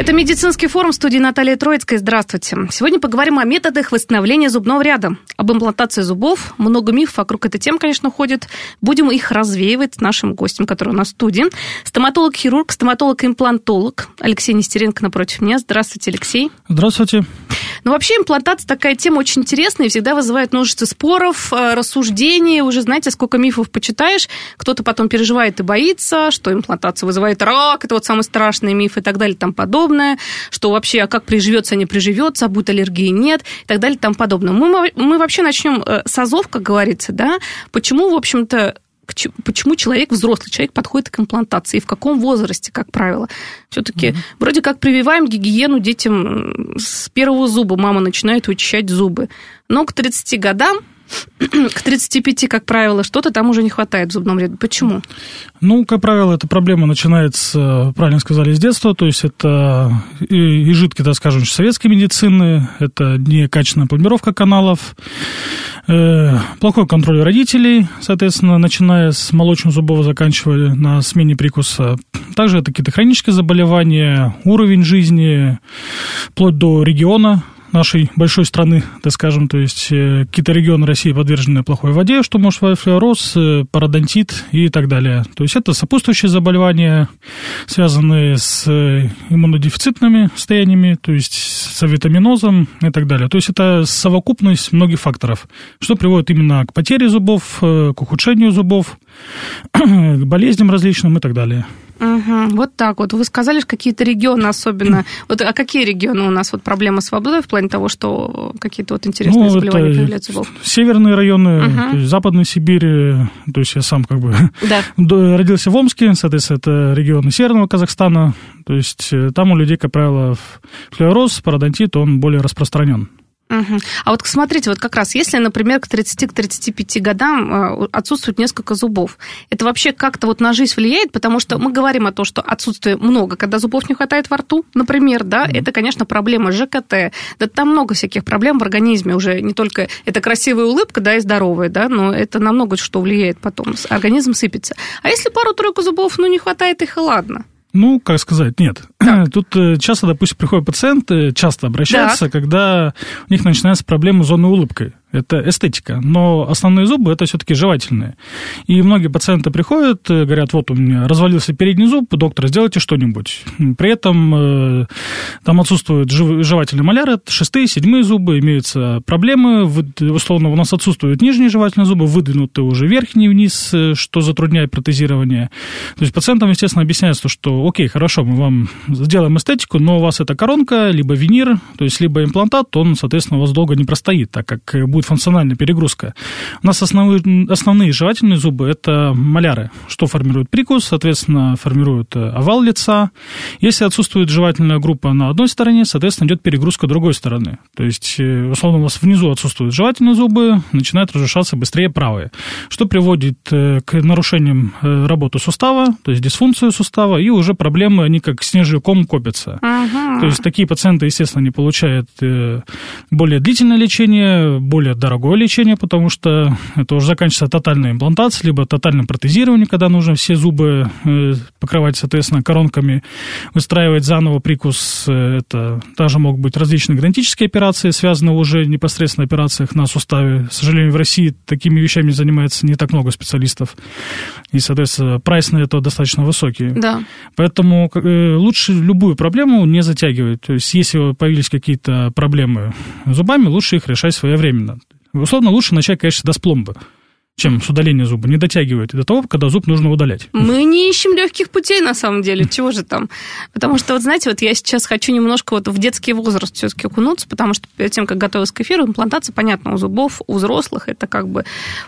Это медицинский форум студии Наталья Троицкой. Здравствуйте. Сегодня поговорим о методах восстановления зубного ряда, об имплантации зубов. Много мифов вокруг этой темы, конечно, ходит. Будем их развеивать с нашим гостем, который у нас в студии. Стоматолог-хирург, стоматолог-имплантолог Алексей Нестеренко напротив меня. Здравствуйте, Алексей. Здравствуйте. Ну, вообще, имплантация такая тема очень интересная и всегда вызывает множество споров, э, рассуждений. Уже знаете, сколько мифов почитаешь. Кто-то потом переживает и боится, что имплантация вызывает рак, это вот самый страшный миф и так далее тому подобное подобное, что вообще, а как приживется, не приживется, а будет аллергии, нет, и так далее и тому подобное. Мы, мы вообще начнем э, с азов, как говорится, да, почему, в общем-то, почему человек, взрослый человек, подходит к имплантации, и в каком возрасте, как правило. Все-таки mm-hmm. вроде как прививаем гигиену детям с первого зуба, мама начинает вычищать зубы. Но к 30 годам к 35, как правило, что-то там уже не хватает в зубном ряду. Почему? Ну, как правило, эта проблема начинается, правильно сказали, с детства, то есть это и, и жидкие, так скажем, советской медицины, это некачественная пломбировка каналов, э, плохой контроль родителей, соответственно, начиная с молочных зубов, заканчивая на смене прикуса. Также это какие-то хронические заболевания, уровень жизни, вплоть до региона, нашей большой страны, так скажем, то есть э, какие-то регионы России подвержены плохой воде, что может вызвать флюороз, э, пародонтит и так далее. То есть это сопутствующие заболевания, связанные с э, иммунодефицитными состояниями, то есть с витаминозом и так далее. То есть это совокупность многих факторов, что приводит именно к потере зубов, к ухудшению зубов, к болезням различным и так далее. Угу, вот так вот. Вы сказали, что какие-то регионы особенно. Вот, а какие регионы у нас вот проблемы с водой в плане того, что какие-то вот интересные ну, заболевания появляются? Зубов? Северные районы, угу. то есть Западной Сибири, то есть я сам как бы да. родился в Омске, соответственно, это регионы Северного Казахстана, то есть э, там у людей, как правило, флюороз, пародонтит, он более распространен. Угу. А вот смотрите, вот как раз, если, например, к 30-35 годам э, отсутствует несколько зубов, это вообще как-то вот на жизнь влияет? Потому что мы говорим о том, что отсутствие много, когда зубов не хватает во рту, например, да, mm это, конечно, проблема ЖКТ. Да там много всяких проблем в организме уже, не только это красивая улыбка, да, и здоровая, да, но это на много что влияет потом, организм сыпется. А если пару-тройку зубов, ну, не хватает их, и ладно. Ну, как сказать, нет. Так. Тут э, часто, допустим, приходят пациенты, часто обращаются, так. когда у них начинается проблема с зонной улыбкой это эстетика. Но основные зубы это все-таки жевательные. И многие пациенты приходят, э, говорят, вот у меня развалился передний зуб, доктор, сделайте что-нибудь. При этом э, там отсутствуют жевательные маляры, шестые, седьмые зубы, имеются проблемы, условно у нас отсутствуют нижние жевательные зубы, выдвинуты уже верхние вниз, э, что затрудняет протезирование. То есть пациентам, естественно, объясняется, что окей, хорошо, мы вам сделаем эстетику, но у вас это коронка, либо винир, то есть либо имплантат, он, соответственно, у вас долго не простоит, так как будет будет функциональная перегрузка. У нас основные, основные жевательные зубы – это маляры, что формирует прикус, соответственно, формирует э, овал лица. Если отсутствует жевательная группа на одной стороне, соответственно, идет перегрузка другой стороны. То есть, э, условно, у вас внизу отсутствуют жевательные зубы, начинают разрушаться быстрее правые, что приводит э, к нарушениям работы сустава, то есть дисфункцию сустава, и уже проблемы, они как снежный ком копятся. Ага. То есть, такие пациенты, естественно, не получают более длительное лечение, более более дорогое лечение, потому что это уже заканчивается тотальная имплантация, либо тотальное протезирование, когда нужно все зубы э, покрывать, соответственно, коронками, выстраивать заново прикус. Э, это также могут быть различные генетические операции, связанные уже непосредственно операциях на суставе. К сожалению, в России такими вещами занимается не так много специалистов. И, соответственно, прайс на это достаточно высокий. Да. Поэтому э, лучше любую проблему не затягивать. То есть, если появились какие-то проблемы с зубами, лучше их решать своевременно. Условно, лучше начать, конечно, с пломбы чем с удаления зуба, не дотягивает до того, когда зуб нужно удалять. Мы не ищем легких путей, на самом деле. Чего же там? Потому что, вот знаете, вот я сейчас хочу немножко вот в детский возраст все-таки окунуться, потому что перед тем, как готовилась к эфиру, имплантация, понятно, у зубов, у взрослых, это как бы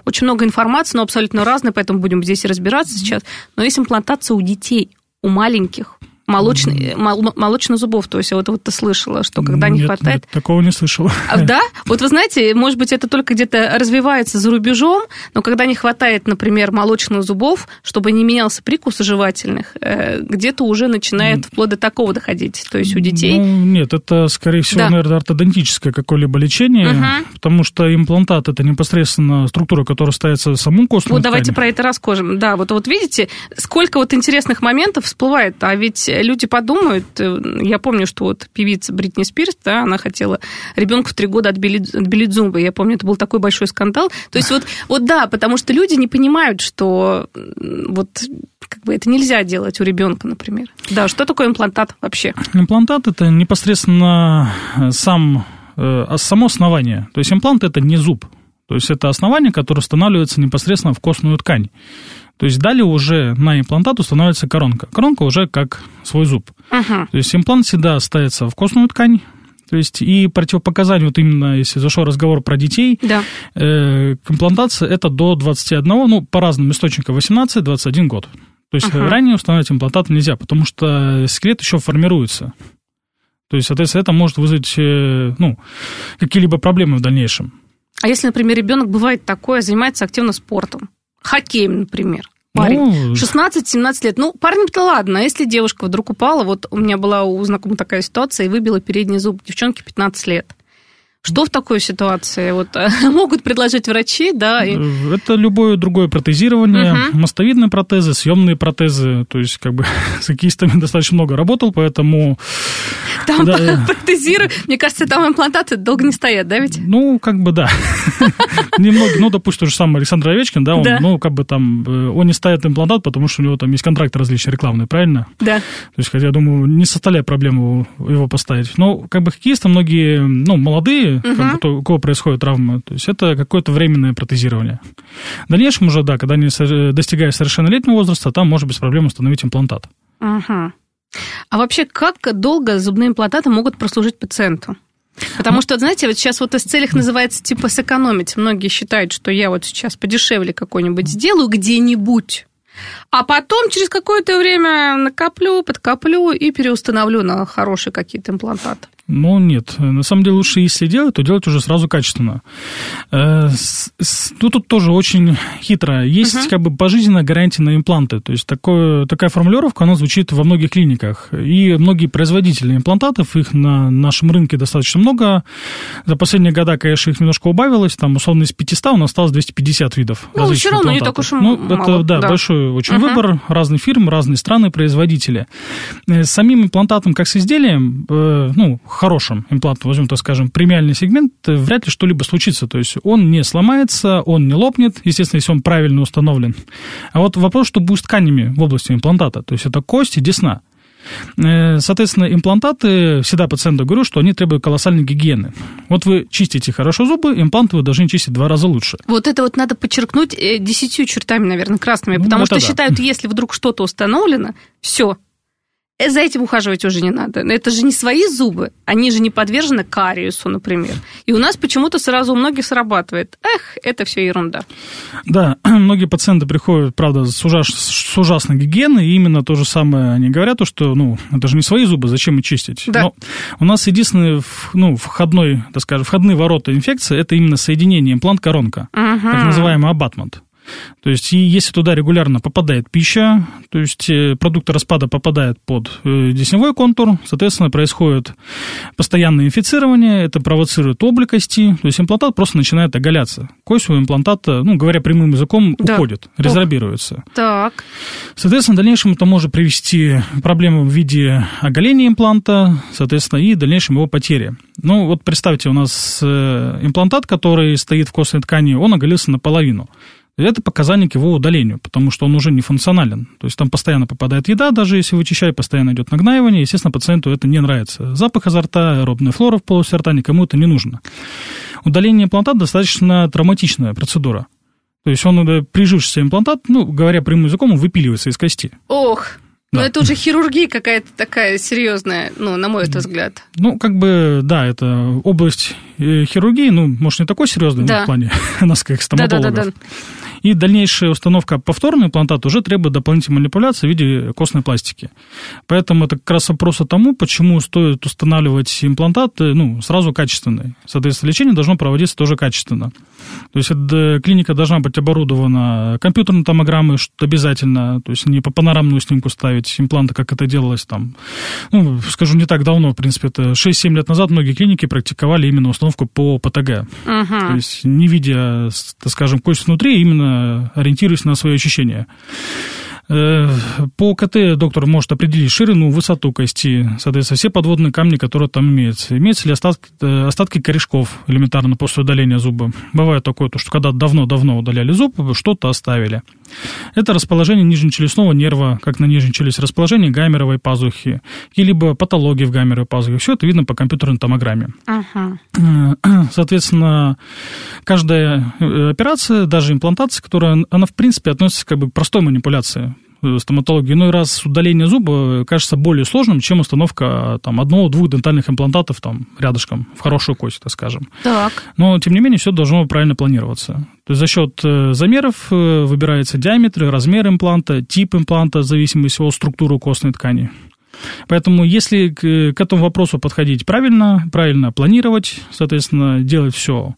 очень много информации, но абсолютно разная, поэтому будем здесь разбираться сейчас. Но есть имплантация у детей, у маленьких, молочный, мол, молочных зубов. То есть вот, вот ты слышала, что когда нет, не хватает... Нет, такого не слышала. А, да? Вот вы знаете, может быть, это только где-то развивается за рубежом, но когда не хватает, например, молочных зубов, чтобы не менялся прикус жевательных, э, где-то уже начинает вплоть до такого доходить. То есть у детей... Ну, нет, это, скорее всего, да. наверное, ортодонтическое какое-либо лечение, угу. потому что имплантат – это непосредственно структура, которая ставится в саму костную Вот ткань. давайте про это расскажем. Да, вот, вот видите, сколько вот интересных моментов всплывает, а ведь люди подумают, э, я помню, что вот певица Бритни Спирс, да, она хотела ребенку в три года отбелить, отбелить зубы, я помню, это был такой большой скандал. То есть вот, вот да, потому что люди не понимают, что вот как бы это нельзя делать у ребенка, например. Да, что такое имплантат вообще? Имплантат это непосредственно сам, э, само основание. То есть имплант это не зуб. То есть это основание, которое устанавливается непосредственно в костную ткань. То есть далее уже на имплантат устанавливается коронка. Коронка уже как свой зуб. Uh-huh. То есть имплант всегда ставится в костную ткань, то есть и противопоказания, вот именно если зашел разговор про детей, да. э, к имплантации это до 21, ну, по разным источникам 18-21 год. То есть uh-huh. ранее устанавливать имплантат нельзя, потому что скелет еще формируется. То есть, соответственно, это может вызвать э, ну, какие-либо проблемы в дальнейшем. А если, например, ребенок бывает такое, занимается активно спортом, хоккеем, например, парень, ну... 16-17 лет. Ну, парню-то ладно, если девушка вдруг упала, вот у меня была у знакомой такая ситуация, и выбила передний зуб девчонки 15 лет. Что в такой ситуации вот, могут предложить врачи? Да, и... Это любое другое протезирование, угу. мостовидные протезы, съемные протезы. То есть, как бы с хоккеистами достаточно много работал, поэтому... Там да, протезирую. Мне кажется, там имплантаты долго не стоят, да, ведь? Ну, как бы да. Немного, ну, допустим, то же самое Александр Овечкин, да, он, ну, как бы там, э, он не ставит имплантат, потому что у него там есть контракты различные рекламные, правильно? Да. То есть, хотя, я думаю, не составляет проблему его поставить. Но, как бы хоккеисты многие, ну, молодые, угу. как бы, у кого происходит травма. То есть это какое-то временное протезирование. В дальнейшем уже, да, когда они достигают совершеннолетнего возраста, там может без проблем установить имплантат. Угу. А вообще, как долго зубные имплантаты могут прослужить пациенту? Потому ну, что, знаете, вот сейчас вот из целях называется типа сэкономить. Многие считают, что я вот сейчас подешевле какой-нибудь сделаю где-нибудь, а потом через какое-то время накоплю, подкоплю и переустановлю на хорошие какие-то имплантаты. Ну, нет. На самом деле, лучше, если делать, то делать уже сразу качественно. Э, ну, тут тоже очень хитро. Есть uh-huh. как бы пожизненная гарантия на импланты. То есть такое, такая формулировка, она звучит во многих клиниках. И многие производители имплантатов, их на нашем рынке достаточно много. За последние года, конечно, их немножко убавилось. Там, условно, из 500 у нас осталось 250 видов Ну, все равно не так уж Ну, мало. это, да, да, большой очень uh-huh. выбор. Разные фирмы, разные страны, производители. Э, с самим имплантатом, как с изделием, э, ну, хорошим имплантом, возьмем, так скажем, премиальный сегмент, э, вряд ли что-либо случится. То есть он не сломается, он не лопнет, естественно, если он правильно установлен. А вот вопрос, что будет с тканями в области имплантата. То есть это кость и десна. Э, соответственно, имплантаты, всегда пациенту говорю, что они требуют колоссальной гигиены. Вот вы чистите хорошо зубы, импланты вы должны чистить два раза лучше. Вот это вот надо подчеркнуть э, десятью чертами, наверное, красными, ну, потому что да. считают, если вдруг что-то установлено, все, за этим ухаживать уже не надо. Это же не свои зубы, они же не подвержены кариесу, например. И у нас почему-то сразу у многих срабатывает. Эх, это все ерунда. Да, многие пациенты приходят, правда, с, ужас, с ужасной гигиеной, и именно то же самое они говорят, то, что, ну, это же не свои зубы, зачем их чистить? Да. Но у нас единственный, ну, входной, так скажем, входные ворота инфекции, это именно соединение имплант-коронка, угу. так называемый абатмент. То есть, и если туда регулярно попадает пища, то есть э, продукты распада попадают под э, десневой контур, соответственно, происходит постоянное инфицирование, это провоцирует обликости, то есть имплантат просто начинает оголяться. Кость у имплантата, ну, говоря прямым языком, да. уходит, резорбируется. Так. Соответственно, в дальнейшем это может привести к проблемам в виде оголения импланта, соответственно, и в дальнейшем его потери. Ну, вот представьте, у нас э, имплантат, который стоит в костной ткани, он оголился наполовину. Это показание к его удалению, потому что он уже не функционален. То есть там постоянно попадает еда, даже если вычищать, постоянно идет нагнаивание. Естественно, пациенту это не нравится. Запах изо рта, аэробная флора в полости рта, никому это не нужно. Удаление имплантата достаточно травматичная процедура. То есть он, э, прижившийся имплантат, ну, говоря прямым языком, он выпиливается из кости. Ох, да. Но это уже хирургия какая-то такая серьезная, ну, на мой взгляд. Ну, как бы, да, это область э, хирургии, ну, может, не такой серьезный да. в плане нас как стоматологов. Да, да, да, да. И дальнейшая установка повторного имплантата уже требует дополнительной манипуляции в виде костной пластики. Поэтому это как раз вопрос о тому, почему стоит устанавливать имплантат ну, сразу качественный. Соответственно, лечение должно проводиться тоже качественно. То есть это, клиника должна быть оборудована компьютерной томограммой, обязательно, то есть не по панорамную снимку ставить импланты, как это делалось там, ну, скажу, не так давно, в принципе, это 6-7 лет назад многие клиники практиковали именно установку по ПТГ. Uh-huh. То есть не видя, так скажем, кость внутри, именно ориентируясь на свои ощущения. Э, по КТ доктор может определить ширину, высоту кости, соответственно, все подводные камни, которые там имеются. Имеются ли остатки, э, остатки корешков элементарно после удаления зуба. Бывает такое, то, что когда давно-давно удаляли зуб, что-то оставили. Это расположение нижнечелюстного нерва, как на нижней челюсти, расположение гамеровой пазухи, и либо патологии в гамеровой пазухе. Все это видно по компьютерной томограмме. Ага. Э, соответственно, каждая операция, даже имплантация, которая, она в принципе относится как бы к простой манипуляции стоматологии иной раз удаление зуба кажется более сложным, чем установка там, одного-двух дентальных имплантатов там, рядышком, в хорошую кость, так скажем. Так. Но, тем не менее, все должно правильно планироваться. То есть за счет э, замеров э, выбирается диаметр, размер импланта, тип импланта, в зависимости от структуры костной ткани. Поэтому если к, к этому вопросу подходить правильно, правильно планировать, соответственно, делать все.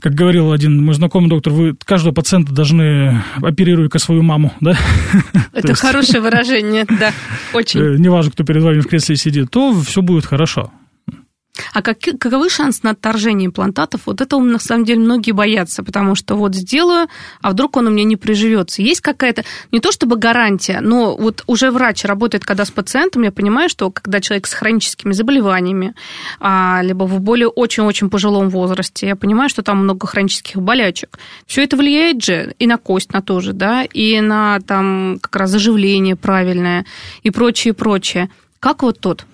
Как говорил один мой знакомый доктор, вы каждого пациента должны оперировать как свою маму, да? Это хорошее выражение, да, очень. Э, неважно, кто перед вами в кресле сидит, то все будет хорошо. А как, каковы шансы на отторжение имплантатов? Вот этого, на самом деле, многие боятся, потому что вот сделаю, а вдруг он у меня не приживется. Есть какая-то, не то чтобы гарантия, но вот уже врач работает когда с пациентом, я понимаю, что когда человек с хроническими заболеваниями, а, либо в более очень-очень пожилом возрасте, я понимаю, что там много хронических болячек. Все это влияет же и на кость, на тоже, да, и на там как раз заживление правильное и прочее, прочее. Как вот тут?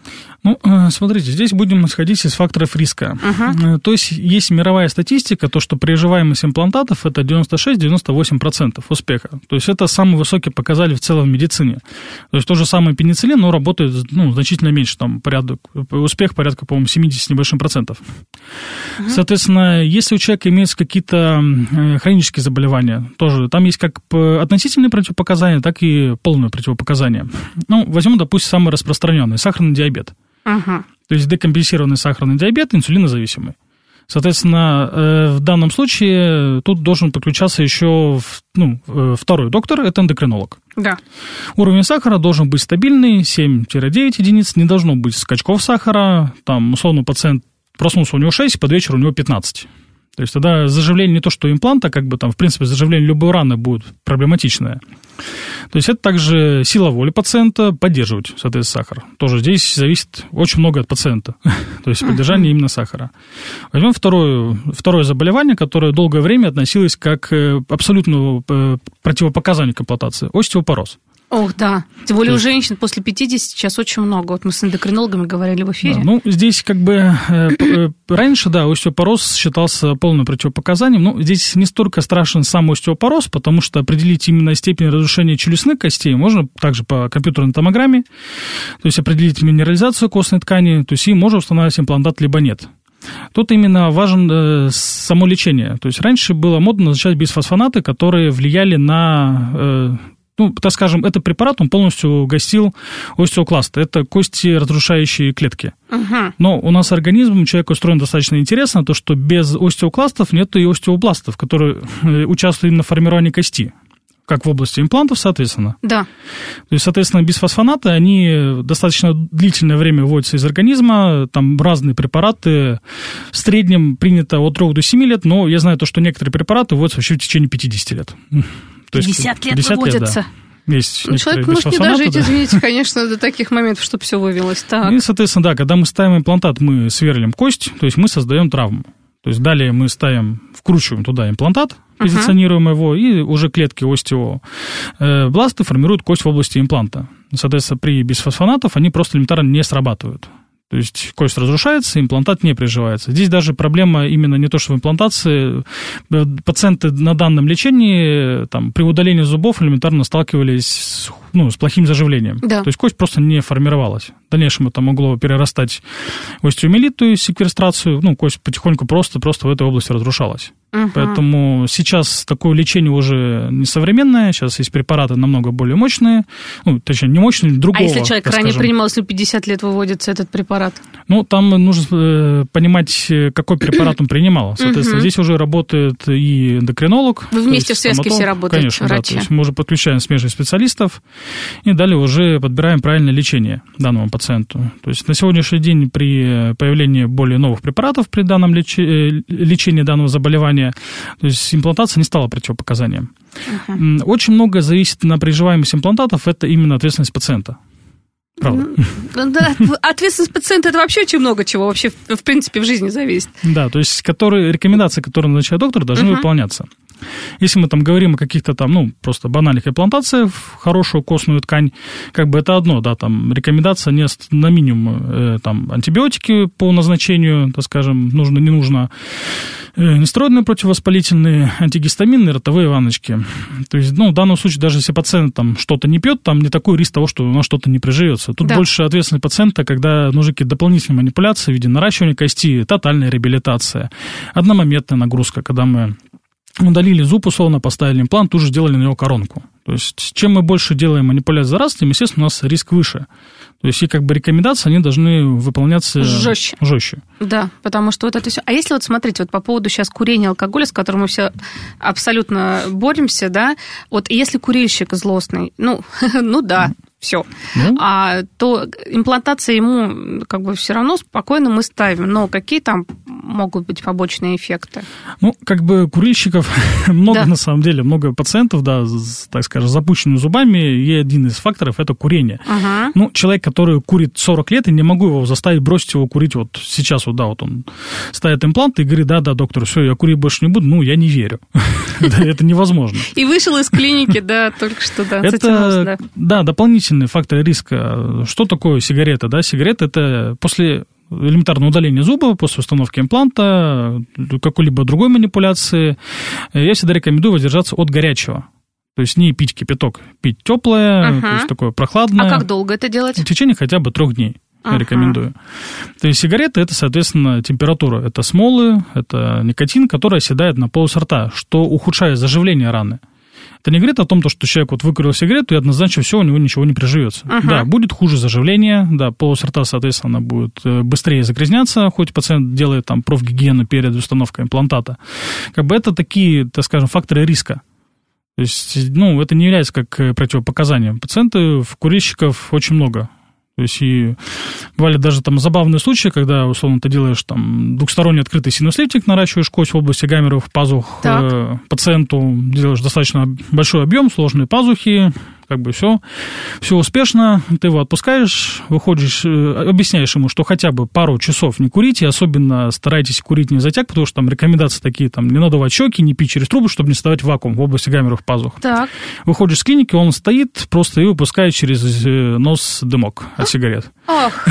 Ну, э, смотрите, здесь будем исходить из факторов риска. Uh-huh. То есть есть мировая статистика, то, что приживаемость имплантатов это 96-98% успеха. То есть это самый высокий показатель в целом в медицине. То есть то же самое пенициллин, но работает ну, значительно меньше, там порядок, успех порядка, по-моему, 70 с небольшим процентов. Uh-huh. Соответственно, если у человека имеются какие-то э, хронические заболевания, тоже там есть как относительные противопоказания, так и полные противопоказания. Ну, возьмем, допустим, самый распространенный, сахарный диабет. Ага. То есть декомпенсированный сахарный диабет, инсулинозависимый. Соответственно, э, в данном случае тут должен подключаться еще ну, э, второй доктор, это эндокринолог. Да. Уровень сахара должен быть стабильный, 7-9 единиц, не должно быть скачков сахара, там, условно, пациент проснулся у него 6, под вечер у него 15. То есть тогда заживление не то, что импланта, как бы там, в принципе, заживление любой раны будет проблематичное. То есть это также сила воли пациента поддерживать, соответственно, сахар. Тоже здесь зависит очень много от пациента. То есть поддержание именно сахара. Возьмем второе, второе заболевание, которое долгое время относилось как э, абсолютно э, противопоказанию к имплантации – остеопороз. Ох, да. Тем более есть... у женщин после 50 сейчас очень много. Вот мы с эндокринологами говорили в эфире. Да, ну, здесь как бы э, э, раньше, да, остеопороз считался полным противопоказанием. Но здесь не столько страшен сам остеопороз, потому что определить именно степень разрушения челюстных костей можно также по компьютерной томограмме, то есть определить минерализацию костной ткани, то есть и можно устанавливать имплантат, либо нет. Тут именно важен э, само лечение. То есть раньше было модно назначать бисфосфонаты, которые влияли на э, ну, так скажем, этот препарат, он полностью гасил остеокласт. Это кости разрушающие клетки. Угу. Но у нас организм, человек устроен достаточно интересно, то, что без остеокластов нет и остеобластов, которые э, участвуют именно в формировании кости как в области имплантов, соответственно. Да. То есть, соответственно, бисфосфонаты, они достаточно длительное время вводятся из организма, там разные препараты, в среднем принято от 3 до 7 лет, но я знаю то, что некоторые препараты вводятся вообще в течение 50 лет. То 50 лет 50 выводятся. Лет, да. Есть ну, Человек может не дожить, да. извините, конечно, до таких моментов, чтобы все вывелось. Так. И, соответственно, да, когда мы ставим имплантат, мы сверлим кость, то есть мы создаем травму. То есть далее мы ставим, вкручиваем туда имплантат, позиционируем uh-huh. его, и уже клетки остеобласты формируют кость в области импланта. Соответственно, при бисфосфонатов они просто элементарно не срабатывают. То есть кость разрушается, имплантат не приживается. Здесь даже проблема именно не то, что в имплантации. Пациенты на данном лечении там, при удалении зубов элементарно сталкивались с, ну, с плохим заживлением. Да. То есть кость просто не формировалась. В дальнейшем это могло перерастать остеомиелит, то есть секвестрацию. Ну, кость потихоньку просто, просто в этой области разрушалась. Угу. Поэтому сейчас такое лечение уже несовременное, сейчас есть препараты намного более мощные, ну, точнее, не мощные, другого. А если человек ранее принимал, если 50 лет выводится этот препарат? Ну, там нужно э, понимать, какой препарат он принимал. Соответственно, угу. здесь уже работает и эндокринолог. Вы вместе в связке все работаете, Конечно, врачи. да. То есть мы уже подключаем смежных специалистов и далее уже подбираем правильное лечение данному пациенту. То есть на сегодняшний день при появлении более новых препаратов при данном лечи... Э, лечении данного заболевания заболевания. То есть имплантация не стала противопоказанием. Uh-huh. Очень многое зависит на приживаемость имплантатов, это именно ответственность пациента. Правда. Да, ответственность пациента это вообще очень много чего вообще в принципе в жизни зависит. Да, то есть которые, рекомендации, которые назначает доктор, должны uh-huh. выполняться. Если мы там говорим о каких-то там, ну, просто банальных имплантациях хорошую костную ткань, как бы это одно, да, там рекомендация не на минимум э, там антибиотики по назначению, так скажем, нужно, не нужно, э, нестероидные противовоспалительные, антигистаминные, ротовые ванночки. То есть, ну, в данном случае, даже если пациент там что-то не пьет, там не такой риск того, что у нас что-то не приживется. Тут да. больше ответственность пациента, когда нужны какие-то дополнительные манипуляции в виде наращивания кости, тотальная реабилитация, одномоментная нагрузка, когда мы удалили зуб, условно, поставили имплант, тут же сделали на него коронку. То есть, чем мы больше делаем манипуляций за раз, тем, естественно, у нас риск выше. То есть, и как бы рекомендации, они должны выполняться жестче. жестче. Да, потому что вот это все. А если вот смотрите, вот по поводу сейчас курения алкоголя, с которым мы все абсолютно боремся, да, вот если курильщик злостный, ну, ну да, все. Ну? А то имплантация ему как бы все равно спокойно мы ставим. Но какие там могут быть побочные эффекты? Ну, как бы курильщиков много да. на самом деле, много пациентов, да, с, так скажем, запущенными зубами, и один из факторов это курение. Ага. Ну, человек, который курит 40 лет, и не могу его заставить бросить его курить вот сейчас, вот, да, вот он ставит имплант и говорит, да, да, доктор, все, я курить больше не буду, ну, я не верю. Это невозможно. И вышел из клиники, да, только что, да, Это, да, дополнительный фактор риска. Что такое сигарета, да? Сигарета это после элементарного удаления зуба после установки импланта, какой-либо другой манипуляции, я всегда рекомендую воздержаться от горячего. То есть не пить кипяток, пить теплое, uh-huh. то есть такое прохладное. А как долго это делать? В течение хотя бы трех дней. Я рекомендую. То есть сигареты это, соответственно, температура. Это смолы, это никотин, который оседает на полость рта, что ухудшает заживление раны. Это не говорит о том, что человек вот выкурил сигарету, и однозначно все, у него ничего не приживется. Uh-huh. Да, будет хуже заживление, да, полость рта, соответственно, будет э, быстрее загрязняться, хоть пациент делает там профгигиену перед установкой имплантата. Как бы это такие, так скажем, факторы риска. То есть, ну, это не является как э, противопоказанием. Пациентов, курильщиков очень много. То есть и бывали даже там забавные случаи, когда, условно, ты делаешь там двухсторонний открытый синуслитик, наращиваешь кость в области гамеров, пазух э, пациенту, делаешь достаточно большой объем, сложные пазухи, как бы все, все успешно, ты его отпускаешь, выходишь, э, объясняешь ему, что хотя бы пару часов не курите, особенно старайтесь курить не затяг, потому что там рекомендации такие, там, не надувать щеки, не пить через трубу, чтобы не создавать вакуум в области гамеров пазух. Так. Выходишь с клиники, он стоит просто и выпускает через э, нос дымок от сигарет. Ах,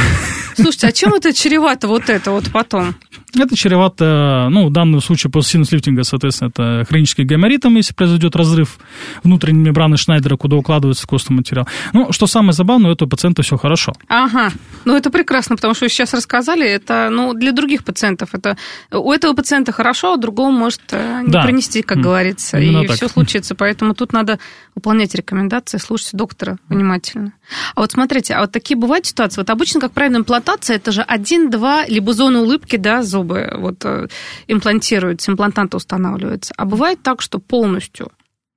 слушайте, а чем это чревато вот это вот потом? Это чревато, ну, в данном случае после синус-лифтинга, соответственно, это хронический гайморитом, если произойдет разрыв внутренней мембраны Шнайдера, куда укладывается костный материал. Ну, что самое забавное, у этого пациента все хорошо. Ага, ну это прекрасно, потому что вы сейчас рассказали, это, ну, для других пациентов, это у этого пациента хорошо, а другому может э, не да. принести, как говорится, Именно и так. все случится, поэтому тут надо выполнять рекомендации, слушать доктора внимательно. А вот смотрите, а вот такие бывают ситуации, вот обычно, как правильно, имплантация, это же один-два, либо зоны улыбки, да, зубы вот э, имплантируются, имплантанты устанавливаются. А бывает так, что полностью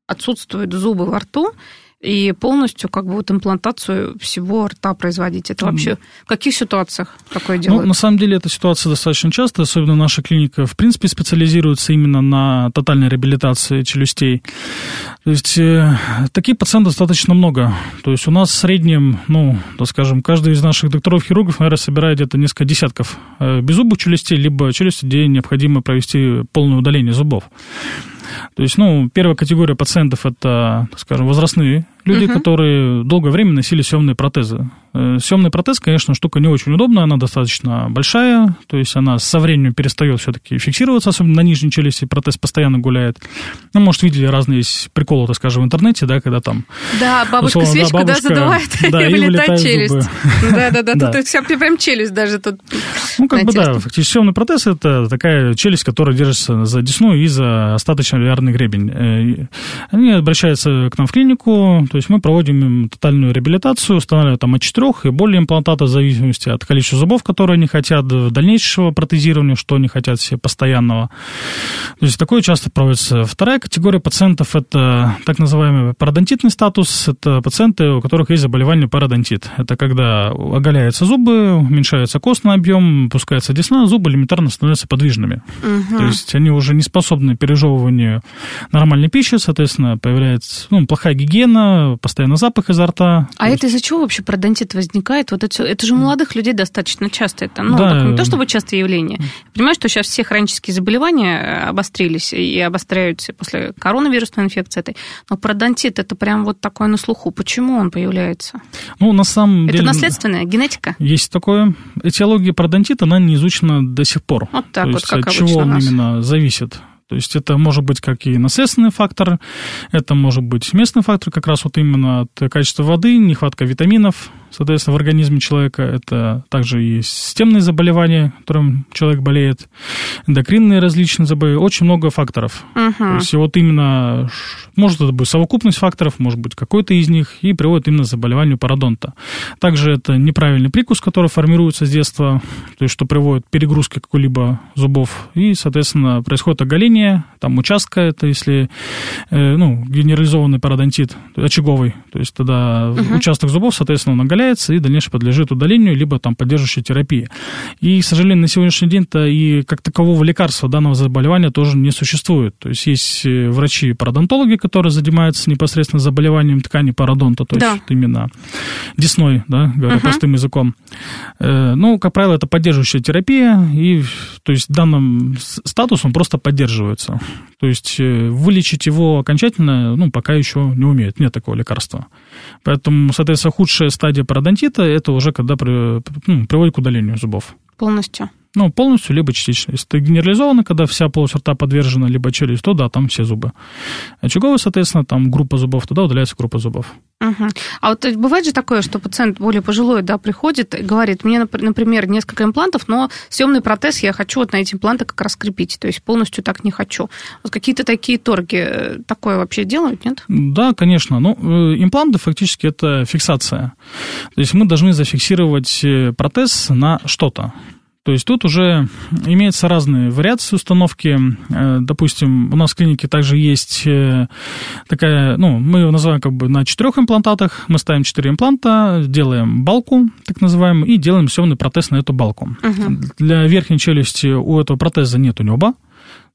отсутствуют зубы во рту, и полностью как бы вот имплантацию всего рта производить. Это вообще в каких ситуациях такое ну, делают? Ну, на самом деле эта ситуация достаточно часто, особенно наша клиника, в принципе, специализируется именно на тотальной реабилитации челюстей. То есть э, таких пациентов достаточно много. То есть у нас в среднем, ну, так скажем, каждый из наших докторов-хирургов, наверное, собирает где-то несколько десятков э, беззубых челюстей, либо челюсти, где необходимо провести полное удаление зубов. То есть, ну, первая категория пациентов это, скажем, возрастные люди, угу. которые долгое время носили съемные протезы. Э, Съемный протез, конечно, штука не очень удобная, она достаточно большая, то есть она со временем перестает все-таки фиксироваться, особенно на нижней челюсти протез постоянно гуляет. Ну, может, видели разные есть приколы, так скажем, в интернете, да, когда там... Да, бабушка условно, свечку, да, бабушка, да, задувает, да, и вылетает челюсть. Да-да-да, тут вся прям челюсть даже тут. Ну, как бы да, фактически съемный протез – это такая челюсть, которая держится за десну и за остаточно-алвеарный гребень. Э, они обращаются к нам в клинику, то есть мы проводим им тотальную реабилитацию, устанавливаем там от 4 трех и более имплантата в зависимости от количества зубов, которые они хотят, дальнейшего протезирования, что они хотят себе постоянного. То есть такое часто проводится. Вторая категория пациентов – это так называемый пародонтитный статус. Это пациенты, у которых есть заболевание пародонтит. Это когда оголяются зубы, уменьшается костный объем, пускается десна, зубы элементарно становятся подвижными. Угу. То есть они уже не способны пережевыванию нормальной пищи, соответственно, появляется ну, плохая гигиена, постоянно запах изо рта. А это из-за чего вообще пародонтит возникает? Вот это, это же у молодых людей достаточно часто. Это, ну, да. не то чтобы частое явление. Я понимаю, что сейчас все хронические заболевания э, обострились и обостряются после коронавирусной инфекции этой. Но пародонтит это прям вот такое на слуху. Почему он появляется? Ну, на самом это деле... Это наследственная генетика? Есть такое. Этиология пародонтита, она не изучена до сих пор. Вот так то вот, есть, как от чего он именно зависит. То есть это может быть как и наследственный фактор, это может быть местный фактор, как раз вот именно от качества воды, нехватка витаминов, соответственно, в организме человека. Это также и системные заболевания, которым человек болеет, эндокринные различные заболевания, очень много факторов. Uh-huh. То есть вот именно, может это быть совокупность факторов, может быть какой-то из них, и приводит именно к заболеванию пародонта. Также это неправильный прикус, который формируется с детства, то есть что приводит к перегрузке какой-либо зубов, и, соответственно, происходит оголение, там участка, это если, э, ну, генерализованный пародонтит, очаговый, то есть тогда uh-huh. участок зубов, соответственно, он оголяется, удаляется и дальнейшее подлежит удалению, либо там поддерживающей терапии. И, к сожалению, на сегодняшний день-то и как такового лекарства данного заболевания тоже не существует. То есть есть э, врачи-пародонтологи, которые занимаются непосредственно заболеванием ткани пародонта, то да. есть именно десной, да, говоря uh-huh. простым языком. Э, ну, как правило, это поддерживающая терапия, и то есть данным статус он просто поддерживается. То есть э, вылечить его окончательно, ну, пока еще не умеют, нет такого лекарства. Поэтому, соответственно, худшая стадия пародонтита – это уже когда при, ну, приводит к удалению зубов. Полностью? Ну, полностью, либо частично. Если это генерализовано, когда вся полость рта подвержена, либо челюсть, то да, там все зубы. Очаговый, соответственно, там группа зубов, туда удаляется группа зубов. Угу. А вот бывает же такое, что пациент более пожилой, да, приходит и говорит, мне, например, несколько имплантов, но съемный протез я хочу вот на эти импланты как раз крепить, то есть полностью так не хочу. Вот какие-то такие торги э, такое вообще делают, нет? Да, конечно. Ну, э, импланты фактически это фиксация. То есть мы должны зафиксировать э, протез на что-то. То есть тут уже имеются разные вариации установки. Э, допустим, у нас в клинике также есть э, такая, ну, мы ее называем как бы на четырех имплантатах. Мы ставим четыре импланта, делаем балку, так называемую, и делаем съемный протез на эту балку. Угу. Для верхней челюсти у этого протеза нету неба.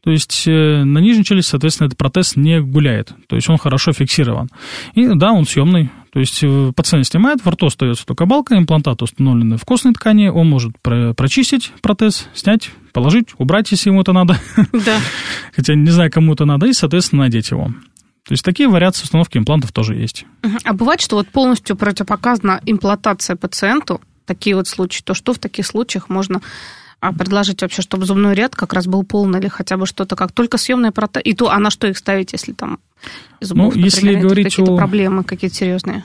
То есть э, на нижней челюсти, соответственно, этот протез не гуляет. То есть он хорошо фиксирован. И да, он съемный. То есть э, пациент снимает, во рту остается только балка, имплантат установлены в костной ткани, он может прочистить протез, снять, положить, убрать, если ему это надо. Да. Хотя не знаю, кому это надо, и, соответственно, надеть его. То есть такие вариации установки имплантов тоже есть. А бывает, что вот полностью противопоказана имплантация пациенту, такие вот случаи, то что в таких случаях можно а предложить вообще, чтобы зубной ряд как раз был полный или хотя бы что-то как только съемная протез. И то, а на что их ставить, если там зубов, ну, если например, говорить какие-то о... проблемы какие-то серьезные?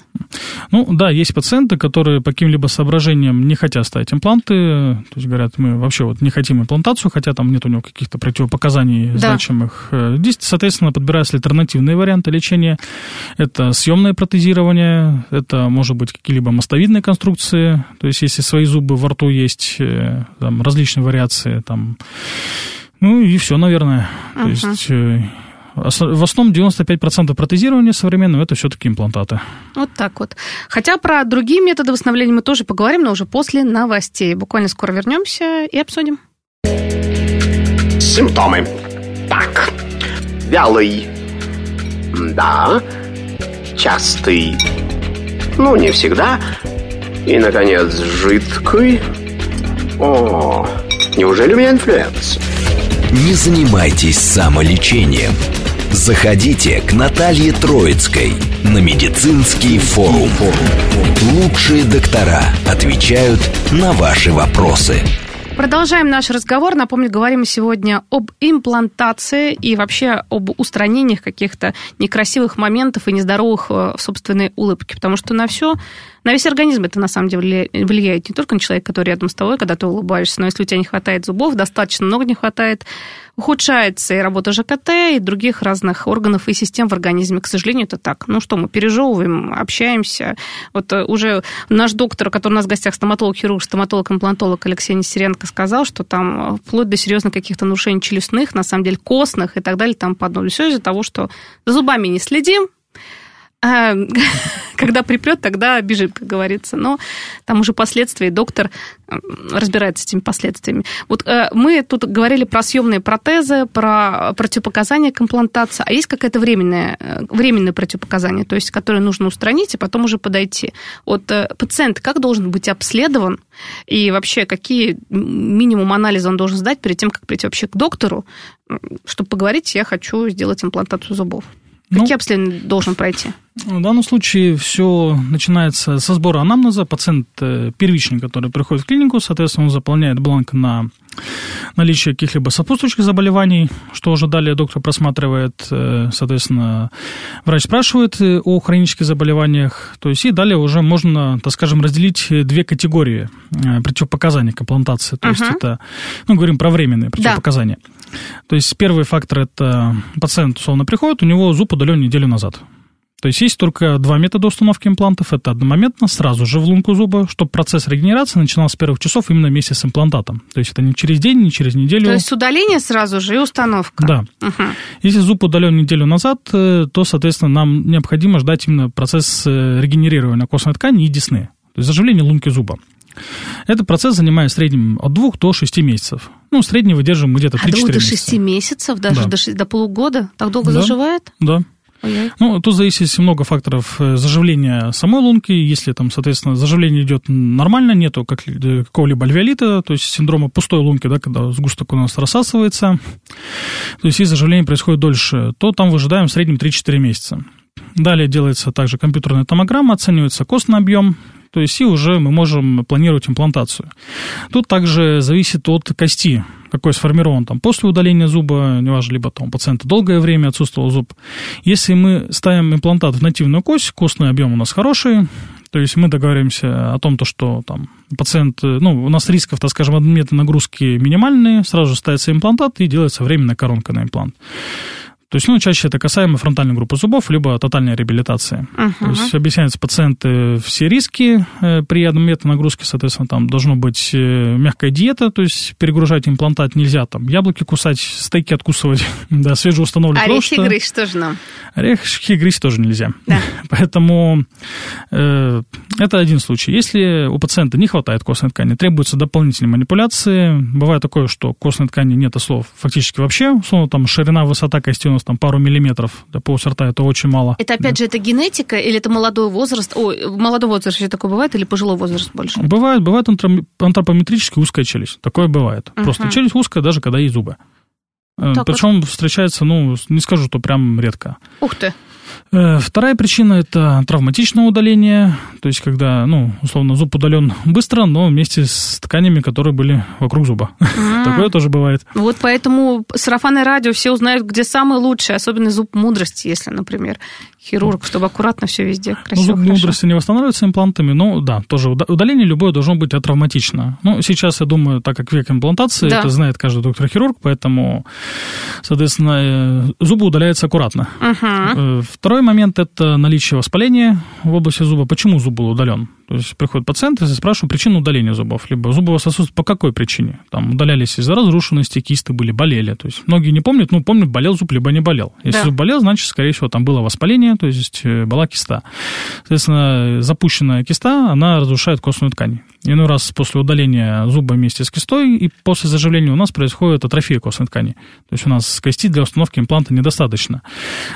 Ну, да, есть пациенты, которые по каким-либо соображениям не хотят ставить импланты, то есть говорят, мы вообще вот не хотим имплантацию, хотя там нет у него каких-то противопоказаний да. значимых. Э, здесь, соответственно, подбираются альтернативные варианты лечения. Это съемное протезирование, это может быть какие-либо мостовидные конструкции, то есть если свои зубы во рту есть, э, там, различные вариации, там, ну и все, наверное. Uh-huh. То есть э, в основном 95% протезирования современного это все-таки имплантаты. Вот так вот. Хотя про другие методы восстановления мы тоже поговорим, но уже после новостей. Буквально скоро вернемся и обсудим. Симптомы. Так. Вялый. Да. Частый. Ну, не всегда. И, наконец, жидкий. О, неужели у меня инфлюэнца? Не занимайтесь самолечением. Заходите к Наталье Троицкой на медицинский форум. Лучшие доктора отвечают на ваши вопросы. Продолжаем наш разговор. Напомню, говорим сегодня об имплантации и вообще об устранениях каких-то некрасивых моментов и нездоровых э, собственной улыбки. Потому что на все на весь организм это на самом деле влияет не только на человека, который рядом с тобой, когда ты улыбаешься, но если у тебя не хватает зубов, достаточно много не хватает, ухудшается и работа ЖКТ, и других разных органов и систем в организме. К сожалению, это так. Ну что, мы пережевываем, общаемся. Вот э, уже наш доктор, который у нас в гостях, стоматолог-хирург, стоматолог-имплантолог Алексей Нестеренко сказал, что там э, вплоть до серьезных каких-то нарушений челюстных, на самом деле костных и так далее, там подобное. Все из-за того, что за зубами не следим, а, когда припрет, тогда бежим, как говорится. Но там уже последствия, доктор разбирается с этими последствиями. Вот э, мы тут говорили про съемные протезы, про противопоказания к имплантации, а есть какое-то временное, э, временное противопоказание, то есть которое нужно устранить, и потом уже подойти. Вот э, пациент как должен быть обследован, и вообще какие минимум анализа он должен сдать перед тем, как прийти вообще к доктору, чтобы поговорить, я хочу сделать имплантацию зубов? Какие ну, обследования должен пройти? В данном случае все начинается со сбора анамнеза. Пациент э, первичный, который приходит в клинику, соответственно, он заполняет бланк на наличие каких-либо сопутствующих заболеваний, что уже далее доктор просматривает, э, соответственно, врач спрашивает э, о хронических заболеваниях, то есть и далее уже можно, так скажем, разделить две категории противопоказаний к имплантации, то uh-huh. есть это, ну, говорим про временные противопоказания. Да. То есть первый фактор – это пациент условно приходит, у него зуб удален неделю назад. То есть есть только два метода установки имплантов. Это одномоментно, сразу же в лунку зуба, чтобы процесс регенерации начинался с первых часов именно вместе с имплантатом. То есть это не через день, не через неделю. То есть удаление сразу же и установка. Да. Угу. Если зуб удален неделю назад, э, то, соответственно, нам необходимо ждать именно процесс э, регенерирования костной ткани и десны. То есть заживление лунки зуба. Этот процесс занимает в среднем от 2 до 6 месяцев. Ну, в среднем выдерживаем где-то 3-4 месяца. А до 6 месяцев, даже да. до, 6, до полугода? Так долго да. заживает? Да. Ну, тут зависит много факторов э, заживления самой лунки. Если там, соответственно, заживление идет нормально, нету как, э, какого-либо альвеолита, то есть синдрома пустой лунки, да, когда сгусток у нас рассасывается, то есть если заживление происходит дольше, то там выжидаем в среднем 3-4 месяца. Далее делается также компьютерная томограмма, оценивается костный объем, то есть и уже мы можем планировать имплантацию. Тут также зависит от кости, какой сформирован там после удаления зуба, неважно, либо там у пациента долгое время отсутствовал зуб. Если мы ставим имплантат в нативную кость, костный объем у нас хороший, то есть мы договариваемся о том, то, что там пациент, ну, у нас рисков, так скажем, однометной нагрузки минимальные, сразу же ставится имплантат и делается временная коронка на имплант. То есть, ну, чаще это касаемо фронтальной группы зубов, либо тотальной реабилитации. Uh-huh. То есть, объясняются пациенты все риски э, при однометной нагрузке, соответственно, там должно быть э, мягкая диета, то есть перегружать имплантат нельзя, там, яблоки кусать, стейки откусывать, да, свежеустановленный Орехи что... грызть тоже нам. Орехи грызть тоже нельзя. Да. Поэтому э, это один случай. Если у пациента не хватает костной ткани, требуются дополнительные манипуляции, бывает такое, что костной ткани нет слов фактически вообще, условно, там, ширина, высота кости у нас там пару миллиметров для полуса рта, это очень мало. Это опять да. же, это генетика или это молодой возраст? Ой, молодой возраст еще такое бывает или пожилой возраст больше? Бывает, бывает антропометрически узкая челюсть. Такое бывает. Uh-huh. Просто челюсть узкая, даже когда есть зубы. Э, так Причем вот. встречается, ну, не скажу, что прям редко. Ух ты. Э, вторая причина – это травматичное удаление, то есть когда, ну, условно, зуб удален быстро, но вместе с тканями, которые были вокруг зуба. А-а-а. Такое тоже бывает. Вот поэтому сарафанное радио все узнают, где самый лучший, особенно зуб мудрости, если, например, хирург, чтобы аккуратно все везде красиво. Ну, зуб мудрости не восстанавливается имплантами, но да, тоже удаление любое должно быть атравматично. Ну, сейчас, я думаю, так как век имплантации, да. это знает каждый доктор-хирург, поэтому, соответственно, э, зубы удаляются аккуратно. Угу. Второй момент – это наличие воспаления в области зуба. Почему зуб был удален? То есть приходит пациент и спрашивает причину удаления зубов. Либо зубы у вас отсутствуют по какой причине? Там удалялись из-за разрушенности, кисты были, болели. То есть многие не помнят, ну, помнят, болел зуб, либо не болел. Если да. зуб болел, значит, скорее всего, там было воспаление, то есть э, была киста. Соответственно, запущенная киста, она разрушает костную ткань. Иной раз после удаления зуба вместе с кистой и после заживления у нас происходит атрофия костной ткани. То есть у нас кости для установки импланта недостаточно.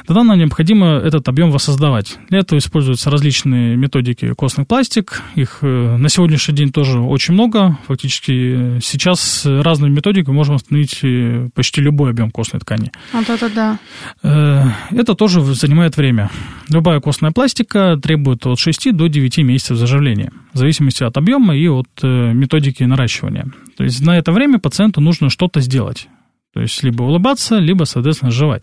Тогда нам необходимо этот объем воссоздавать. Для этого используются различные методики костных пластик, методик. Их э, на сегодняшний день тоже очень много. Фактически сейчас разными методиками можем восстановить почти любой объем костной ткани. Вот это да. Это тоже занимает время. Любая костная пластика требует от 6 до 9 месяцев заживления, в зависимости от объема и от методики наращивания. То есть на это время пациенту нужно что-то сделать. То есть либо улыбаться, либо, соответственно, жевать.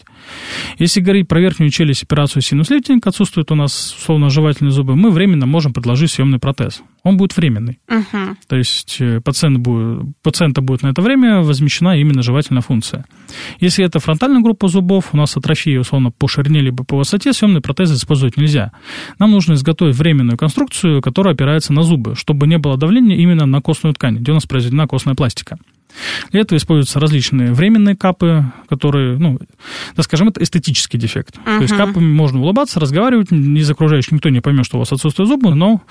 Если говорить про верхнюю челюсть, операцию синус лифтинг, отсутствуют у нас, условно, жевательные зубы, мы временно можем предложить съемный протез. Он будет временный. Uh-huh. То есть э, пациент будет, пациента будет на это время возмещена именно жевательная функция. Если это фронтальная группа зубов, у нас атрофия, условно, по ширине либо по высоте, съемный протез использовать нельзя. Нам нужно изготовить временную конструкцию, которая опирается на зубы, чтобы не было давления именно на костную ткань, где у нас произведена костная пластика. Для этого используются различные временные капы, которые, ну, да скажем, это эстетический дефект. Uh-huh. То есть капами можно улыбаться, разговаривать, из окружающих никто не поймет, что у вас отсутствуют зубы, но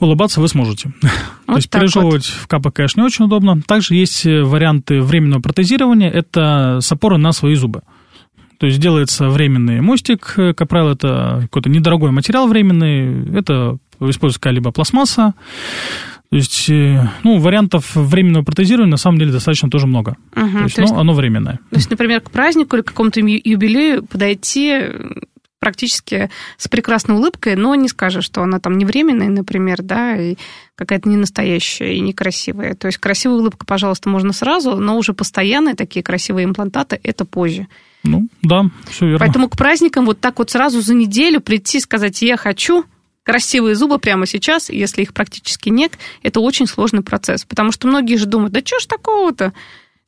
улыбаться вы сможете. Вот То есть пережевывать вот. в капах, конечно, не очень удобно. Также есть варианты временного протезирования, это с опорой на свои зубы. То есть делается временный мостик, как правило, это какой-то недорогой материал временный, это используется какая-либо пластмасса, то есть, э, ну, вариантов временного протезирования на самом деле достаточно тоже много. Угу, то есть, то есть, ну, оно временное. То есть, например, к празднику или к какому-то юбилею подойти практически с прекрасной улыбкой, но не скажешь, что она там не временная, например, да, и какая-то не настоящая и некрасивая. То есть красивая улыбка, пожалуйста, можно сразу, но уже постоянные такие красивые имплантаты – это позже. Ну, да, все верно. Поэтому к праздникам вот так вот сразу за неделю прийти и сказать «я хочу», красивые зубы прямо сейчас, если их практически нет, это очень сложный процесс. Потому что многие же думают, да что ж такого-то?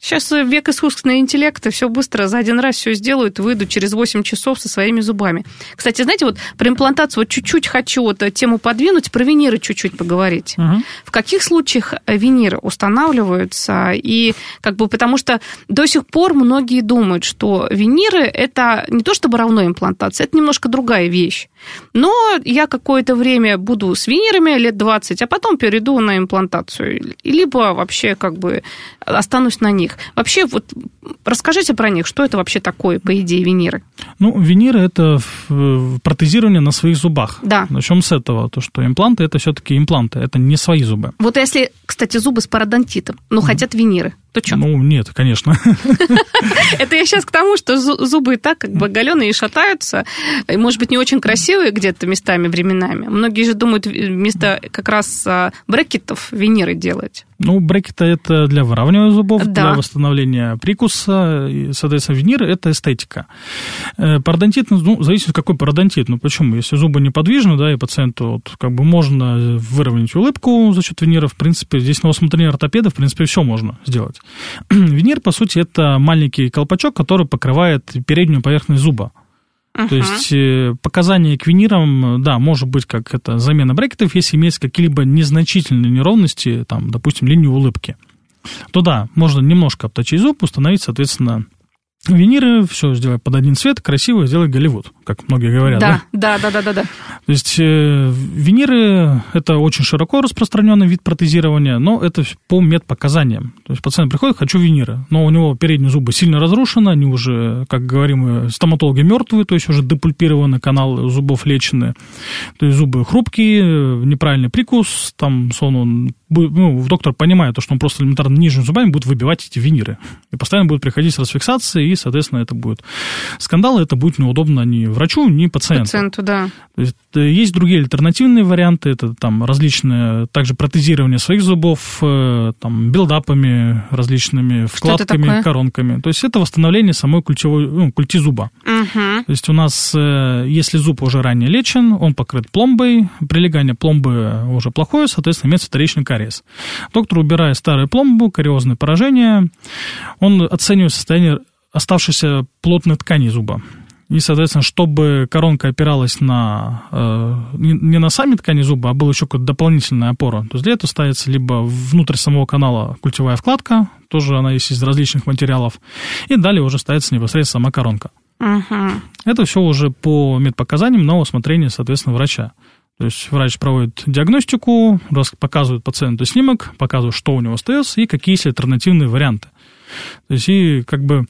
Сейчас век искусственного интеллекта, все быстро, за один раз все сделают, выйду через 8 часов со своими зубами. Кстати, знаете, вот про имплантацию вот чуть-чуть хочу вот тему подвинуть, про виниры чуть-чуть поговорить. Угу. В каких случаях виниры устанавливаются? И как бы потому что до сих пор многие думают, что виниры это не то чтобы равно имплантация, это немножко другая вещь. Но я какое-то время буду с винирами, лет 20, а потом перейду на имплантацию. Либо вообще как бы останусь на них. Вообще, вот расскажите про них, что это вообще такое, по идее, виниры? Ну, виниры – это протезирование на своих зубах. Да. Начнем с этого, то, что импланты – это все-таки импланты, это не свои зубы. Вот если, кстати, зубы с пародонтитом, но хотят виниры, то что? Ну, нет, конечно. Это я сейчас к тому, что зубы и так как бы оголенные и шатаются, и, может быть, не очень красивые где-то местами, временами. Многие же думают вместо как раз а, брекетов виниры делать. Ну, брекеты это для выравнивания зубов, да. для восстановления прикуса. И, соответственно, виниры – это эстетика. Э, пародонтит, ну, зависит, какой пародонтит. Ну, почему? Если зубы неподвижны, да, и пациенту вот, как бы можно выровнять улыбку за счет виниров, в принципе, здесь на усмотрение ортопеда, в принципе, все можно сделать. Винир, по сути, это маленький колпачок, который покрывает переднюю поверхность зуба. Uh-huh. То есть э, показания к винирам, да, может быть, как это замена брекетов, если имеются какие-либо незначительные неровности, там, допустим, линию улыбки, то да, можно немножко обточить зуб, установить, соответственно, Виниры, все сделать под один цвет, красиво сделать Голливуд, как многие говорят. Да, да, да, да, да. да. То есть э, виниры это очень широко распространенный вид протезирования, но это по медпоказаниям. То есть пациент приходит, хочу виниры, но у него передние зубы сильно разрушены, они уже, как говорим, стоматологи мертвые, то есть уже депульпированы, канал зубов лечены. То есть зубы хрупкие, неправильный прикус, там, сон он ну, доктор понимает, то, что он просто элементарно нижними зубами будет выбивать эти виниры. И постоянно будет приходить с расфиксацией, и, соответственно, это будет скандал, это будет неудобно ни врачу, ни пациенту. Пациенту, да. То есть, э, есть другие альтернативные варианты, это там различные, также протезирование своих зубов, э, там, билдапами различными, вкладками, коронками. То есть, это восстановление самой культевой, ну, культи зуба. Угу. То есть, у нас, э, если зуб уже ранее лечен, он покрыт пломбой, прилегание пломбы уже плохое, соответственно, имеется вторичный кариес. Доктор, убирая старую пломбу, кариозное поражение, он оценивает состояние оставшейся плотной ткани зуба. И, соответственно, чтобы коронка опиралась на э, не на сами ткани зуба, а была еще какая-то дополнительная опора, то есть для этого ставится либо внутрь самого канала культевая вкладка, тоже она есть из различных материалов, и далее уже ставится непосредственно сама коронка. Угу. Это все уже по медпоказаниям на усмотрение, соответственно, врача. То есть врач проводит диагностику, показывает пациенту снимок, показывает, что у него остается и какие есть альтернативные варианты. То есть, и как бы,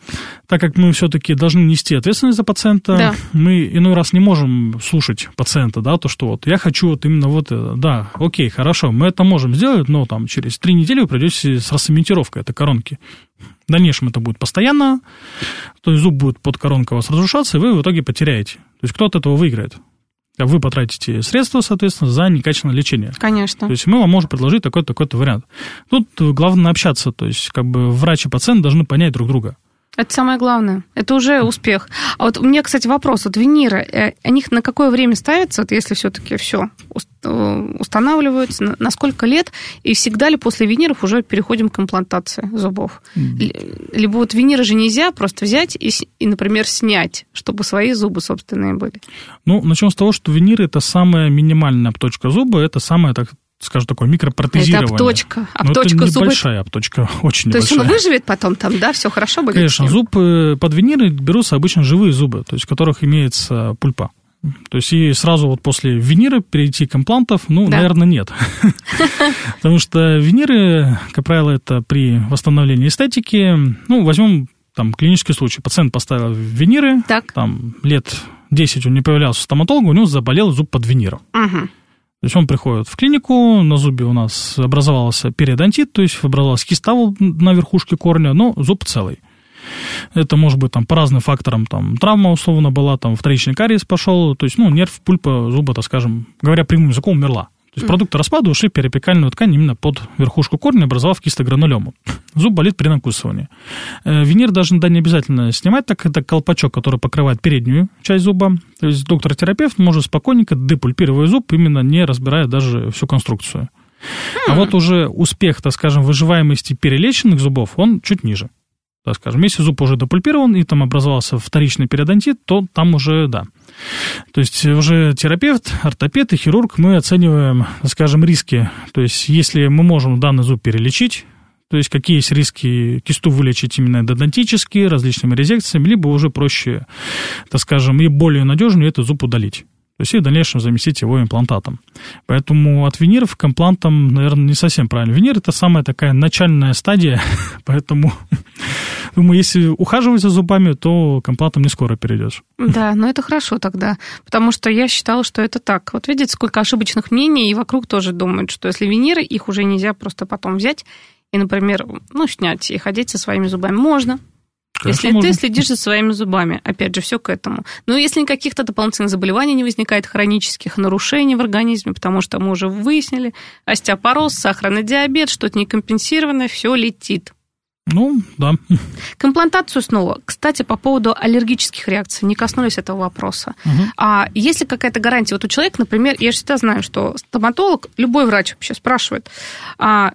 так как мы все-таки должны нести ответственность за пациента, Да. мы иной раз не можем слушать пациента, да, то, что вот я хочу вот именно вот это, да, окей, хорошо, мы это можем сделать, но там через три недели вы придете с рассементировкой этой коронки. В дальнейшем это будет постоянно, то есть зуб будет под коронкой у вас разрушаться, и вы в итоге потеряете. То есть кто от этого выиграет? Вы потратите средства, соответственно, за некачественное лечение. Конечно. То есть мы вам можем предложить такой-то, такой-то вариант. Тут главное общаться, то есть как бы врач и пациент должны понять друг друга. Это самое главное. Это уже успех. А вот у меня, кстати, вопрос. Вот виниры, э, они на какое время ставятся, вот если все-таки все устанавливаются, на, сколько лет, и всегда ли после виниров уже переходим к имплантации зубов? Либо вот виниры же нельзя просто взять и, и, например, снять, чтобы свои зубы собственные были. Ну, начнем с того, что виниры это самая минимальная обточка зуба, это самая так скажем, такое микропротезирование. Это обточка. Обточка Но это небольшая зуба. обточка, очень то небольшая. То есть он выживет потом там, да, все хорошо будет? Конечно, зуб под виниры берутся обычно живые зубы, то есть в которых имеется пульпа. То есть и сразу вот после винира перейти к имплантов, ну, да. наверное, нет. Потому что виниры, как правило, это при восстановлении эстетики. Ну, возьмем там клинический случай. Пациент поставил виниры, так. там лет 10 он не появлялся у стоматолога, у него заболел зуб под виниром. Угу. То есть он приходит в клинику, на зубе у нас образовался периодонтит, то есть образовалась киста на верхушке корня, но зуб целый. Это может быть там по разным факторам, там травма условно была, там вторичный кариес пошел, то есть, ну, нерв, пульпа зуба, так скажем, говоря прямым языком, умерла. Есть продукты распада ушли в перипекальную ткань именно под верхушку корня, образовав кистогранулему. Зуб болит при накусывании. Винир даже да, не обязательно снимать, так это колпачок, который покрывает переднюю часть зуба. То есть доктор-терапевт может спокойненько депульпировать зуб, именно не разбирая даже всю конструкцию. А вот уже успех, так скажем, выживаемости перелеченных зубов, он чуть ниже так скажем. Если зуб уже допульпирован и там образовался вторичный периодонтит, то там уже, да. То есть уже терапевт, ортопед и хирург мы оцениваем, скажем, риски. То есть если мы можем данный зуб перелечить, то есть какие есть риски кисту вылечить именно эндодонтически, различными резекциями, либо уже проще, так скажем, и более надежнее этот зуб удалить. То есть и в дальнейшем заместить его имплантатом. Поэтому от виниров к имплантам, наверное, не совсем правильно. Винир это самая такая начальная стадия, поэтому думаю, если ухаживать за зубами, то к имплантам не скоро перейдешь. Да, но это хорошо тогда, потому что я считала, что это так. Вот видите, сколько ошибочных мнений, и вокруг тоже думают, что если виниры, их уже нельзя просто потом взять и, например, ну, снять и ходить со своими зубами. Можно, Конечно, если можно. ты следишь за своими зубами, опять же, все к этому. Но если каких-то дополнительных заболеваний не возникает, хронических нарушений в организме, потому что мы уже выяснили, остеопороз, сахарный диабет, что-то некомпенсированное, все летит. Ну, да. К имплантацию снова. Кстати, по поводу аллергических реакций, не коснулись этого вопроса. Угу. А есть ли какая-то гарантия? Вот у человека, например, я всегда знаю, что стоматолог, любой врач вообще спрашивает, а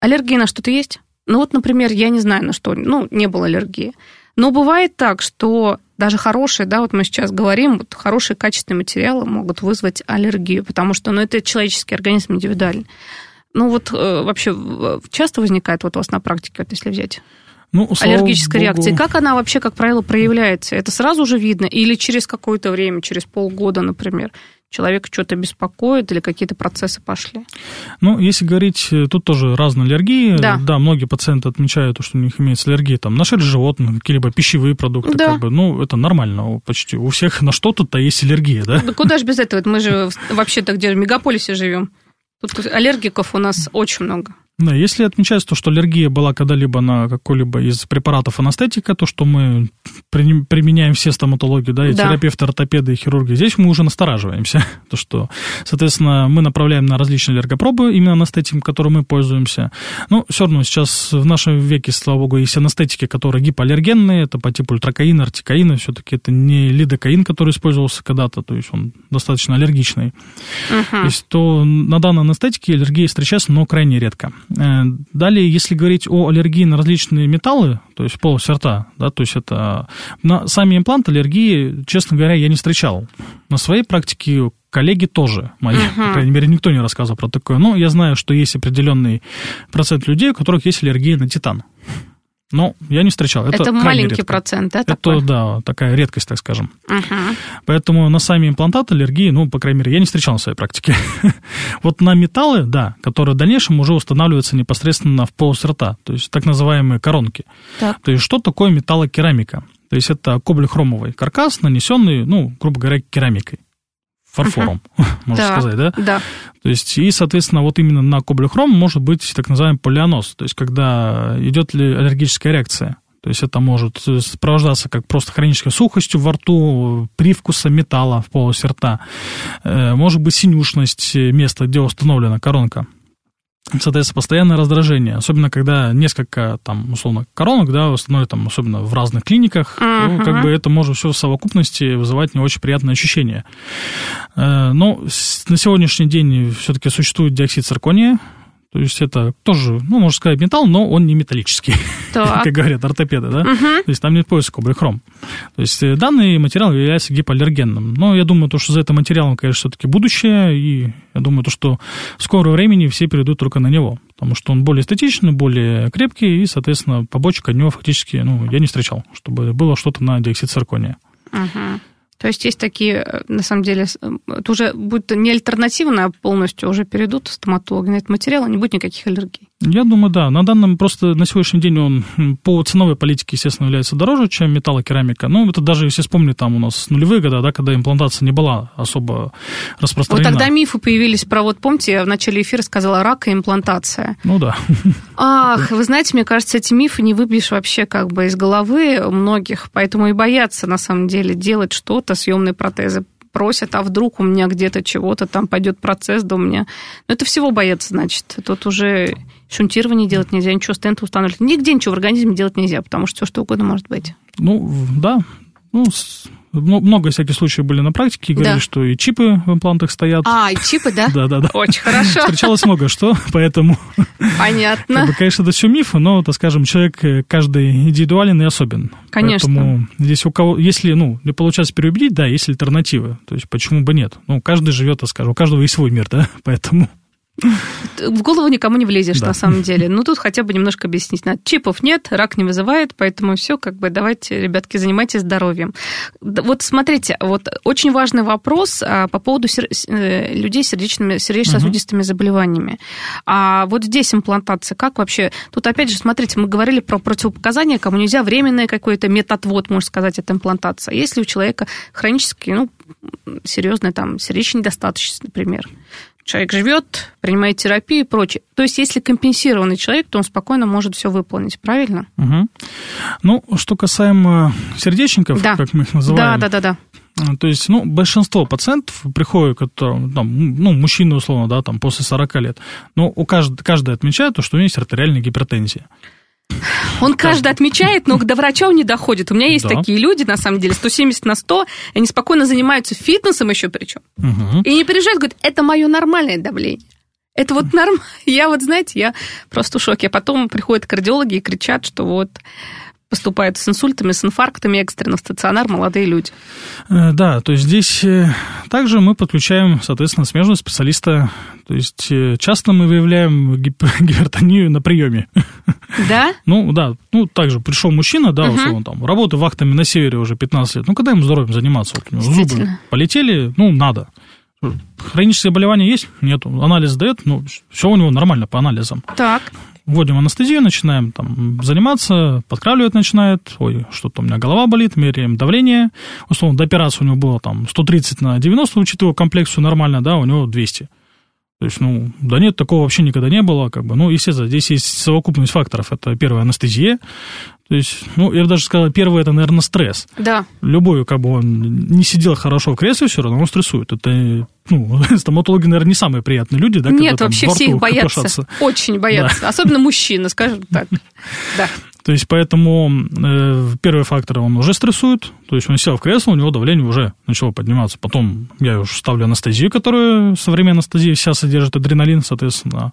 аллергия на что-то есть? Ну вот, например, я не знаю на что, ну, не было аллергии. Но бывает так, что даже хорошие, да, вот мы сейчас говорим, вот хорошие качественные материалы могут вызвать аллергию, потому что, ну, это человеческий организм индивидуальный. Ну вот э, вообще часто возникает вот у вас на практике, вот если взять ну, аллергическая богу. реакция. И как она вообще, как правило, проявляется? Это сразу же видно? Или через какое-то время, через полгода, например? человек что-то беспокоит или какие-то процессы пошли? Ну, если говорить, э, тут тоже разные аллергии. Да. да, многие пациенты отмечают, что у них имеется аллергия там, на шерсть животных, какие-либо пищевые продукты. Да. Как бы, ну, это нормально почти. У всех на что-то-то есть аллергия, да? Да куда же без этого? Мы же вообще-то где в мегаполисе живем. Тут аллергиков у нас очень много. Да, если отмечается то, что аллергия была когда-либо на какой-либо из препаратов анестетика, то, что мы при, применяем все стоматологи, да, и Да. терапевты, ортопеды, и хирурги, здесь мы уже настораживаемся. То, что, соответственно, мы направляем на различные аллергопробы, именно анестетиком, которым мы пользуемся. Но все равно сейчас в нашем веке, слава богу, есть анестетики, которые гипоаллергенные, это по типу ультракаина, артикаина, все-таки это не лидокаин, который использовался когда-то, то есть он достаточно аллергичный. То есть то на данной анестетике аллергия встречается, но крайне редко. Э, Далее, если говорить о аллергии на различные металлы, то есть полость рта, да, то есть это на сами импланты аллергии, честно говоря, я не встречал. На своей практике коллеги тоже мои, по крайней мере, никто не рассказывал про такое. Но я знаю, что есть определенный процент людей, у которых есть аллергия на титан. Но я не встречал. Это, это маленький редко. процент, да? Это, такой? да, такая редкость, так скажем. Угу. Поэтому на сами имплантаты аллергии, ну, по крайней мере, я не встречал на своей практике. вот на металлы, да, которые в дальнейшем уже устанавливаются непосредственно в полость рта, то есть так называемые коронки. Так. То есть что такое металлокерамика? То есть это коблехромовый каркас, нанесенный, ну, грубо говоря, керамикой фарфором, uh-huh. можно да, сказать, да? Да. То есть, и, соответственно, вот именно на коблехром может быть так называемый полианоз, то есть, когда идет ли аллергическая реакция. То есть это может сопровождаться как просто хронической сухостью во рту, привкуса металла в полости рта. Э, может быть синюшность места, где установлена коронка соответственно, постоянное раздражение, особенно когда несколько, там, условно, коронок, да, установят там, особенно в разных клиниках, uh-huh. то, как бы это может все в совокупности вызывать не очень приятные ощущения. Э, но на сегодняшний день все-таки существует диоксид циркония, то есть это тоже, ну, можно сказать, металл, но он не металлический, как говорят ортопеды, да? Угу. То есть там нет поиска кобальхром. То есть э, данный материал является гипоаллергенным. Но я думаю, то, что за этим материалом, конечно, все-таки будущее, и я думаю, то, что в скором времени все перейдут только на него, потому что он более эстетичный, более крепкий, и, соответственно, побочек от него фактически, ну, я не встречал, чтобы было что-то на диоксид циркония. Угу. То есть есть такие, э, на самом деле, это уже будет не альтернативно, а полностью уже перейдут стоматологи на этот материал, и не будет никаких аллергий. Я думаю, да. На данном просто на сегодняшний день он по ценовой политике, естественно, является дороже, чем металлокерамика. Ну, это даже если вспомнить там у нас нулевые годы, да, когда имплантация не была особо распространена. Вот тогда мифы появились про, вот помните, я в начале эфира сказала рак и имплантация. Ну да. Ах, вы знаете, мне кажется, эти мифы не выбьешь вообще как бы из головы многих, поэтому и боятся на самом деле делать что-то, съемные протезы просят, а вдруг у меня где-то чего-то там пойдет процесс, да у меня... Ну, это всего боятся, значит. Тут уже шунтирование делать нельзя, ничего стенты устанавливать. Нигде ничего в организме делать нельзя, потому что все что угодно может быть. Ну, да. Ну, много всяких случаев были на практике, говорили, да. что и чипы в имплантах стоят. А, и чипы, да? Да, да, да. Очень хорошо. Встречалось много что, поэтому... Понятно. Как бы, конечно, это все мифы, но, так скажем, человек э, каждый индивидуален и особен. Конечно. Поэтому здесь у кого, если, ну, не получается переубедить, да, есть альтернативы. То есть почему бы нет? Ну, каждый живет, так скажем, у каждого есть свой мир, да, поэтому... В голову никому не влезешь, да. на самом деле. Ну, тут хотя бы немножко объяснить надо. Чипов нет, рак не вызывает, поэтому все, как бы, давайте, ребятки, занимайтесь здоровьем. Вот смотрите, вот очень важный вопрос а, по поводу сер... Э, людей с сердечными, сердечно-сосудистыми угу. заболеваниями. А вот здесь имплантация, как вообще? Тут, опять же, смотрите, мы говорили про противопоказания, кому нельзя временный какой-то методвод, можно сказать, это имплантация. Если у человека хронический, ну, серьезная там сердечная недостаточность, например, человек живет, принимает терапию и прочее. То есть, если компенсированный человек, то он спокойно может все выполнить, правильно? Угу. Ну, что касаемо сердечников, да. как мы их называем. Да, да, да, да. То есть, ну, большинство пациентов приходят, которые, там, ну, мужчины, условно, да, там, после 40 лет, но у каждого, каждый отмечает то, что у него есть артериальная гипертензия. Он каждый отмечает, но до врача он не доходит. У меня есть да. такие люди, на самом деле, 170 на 100, они спокойно занимаются фитнесом еще причем. Угу. И не переживают, говорят, это мое нормальное давление. Это вот нормально. Я вот, знаете, я просто в шоке. А потом приходят кардиологи и кричат, что вот поступают с инсультами, с инфарктами экстренно в стационар молодые люди. Э, да, то есть здесь э, также мы подключаем, соответственно, смежного специалиста. То есть э, часто мы выявляем гипертонию на приеме. Да? Ну, да. Ну, также пришел мужчина, да, условно, там, работает вахтами на севере уже 15 лет. Ну, когда ему здоровьем заниматься? Вот у него зубы полетели, ну, надо. Хронические заболевания есть? Нету. Анализ дает, ну, все у него нормально по анализам. Так вводим анестезию, начинаем там заниматься, подкравливать начинает, ой, что-то у меня голова болит, меряем давление, условно, до операции у него было там 130 на 90, учитывая комплекцию нормально, да, у него 200. То есть, ну, да нет, такого вообще никогда не было, как бы, ну, естественно, здесь есть совокупность факторов, это первая анестезия, то есть, ну, я бы даже сказал, первое, это, наверное, стресс. Да. Любой, как бы он не сидел хорошо в кресле, все равно он стрессует. Это, ну, стоматологи, наверное, не самые приятные люди, да, Нет, когда, вообще там, все их боятся, копошатся. очень боятся, да. особенно мужчины, скажем так. Да. То есть, поэтому э, первый фактор, он уже стрессует, то есть он сел в кресло, у него давление уже начало подниматься. Потом я уже ставлю анестезию, которая современная анестезия вся содержит адреналин, соответственно,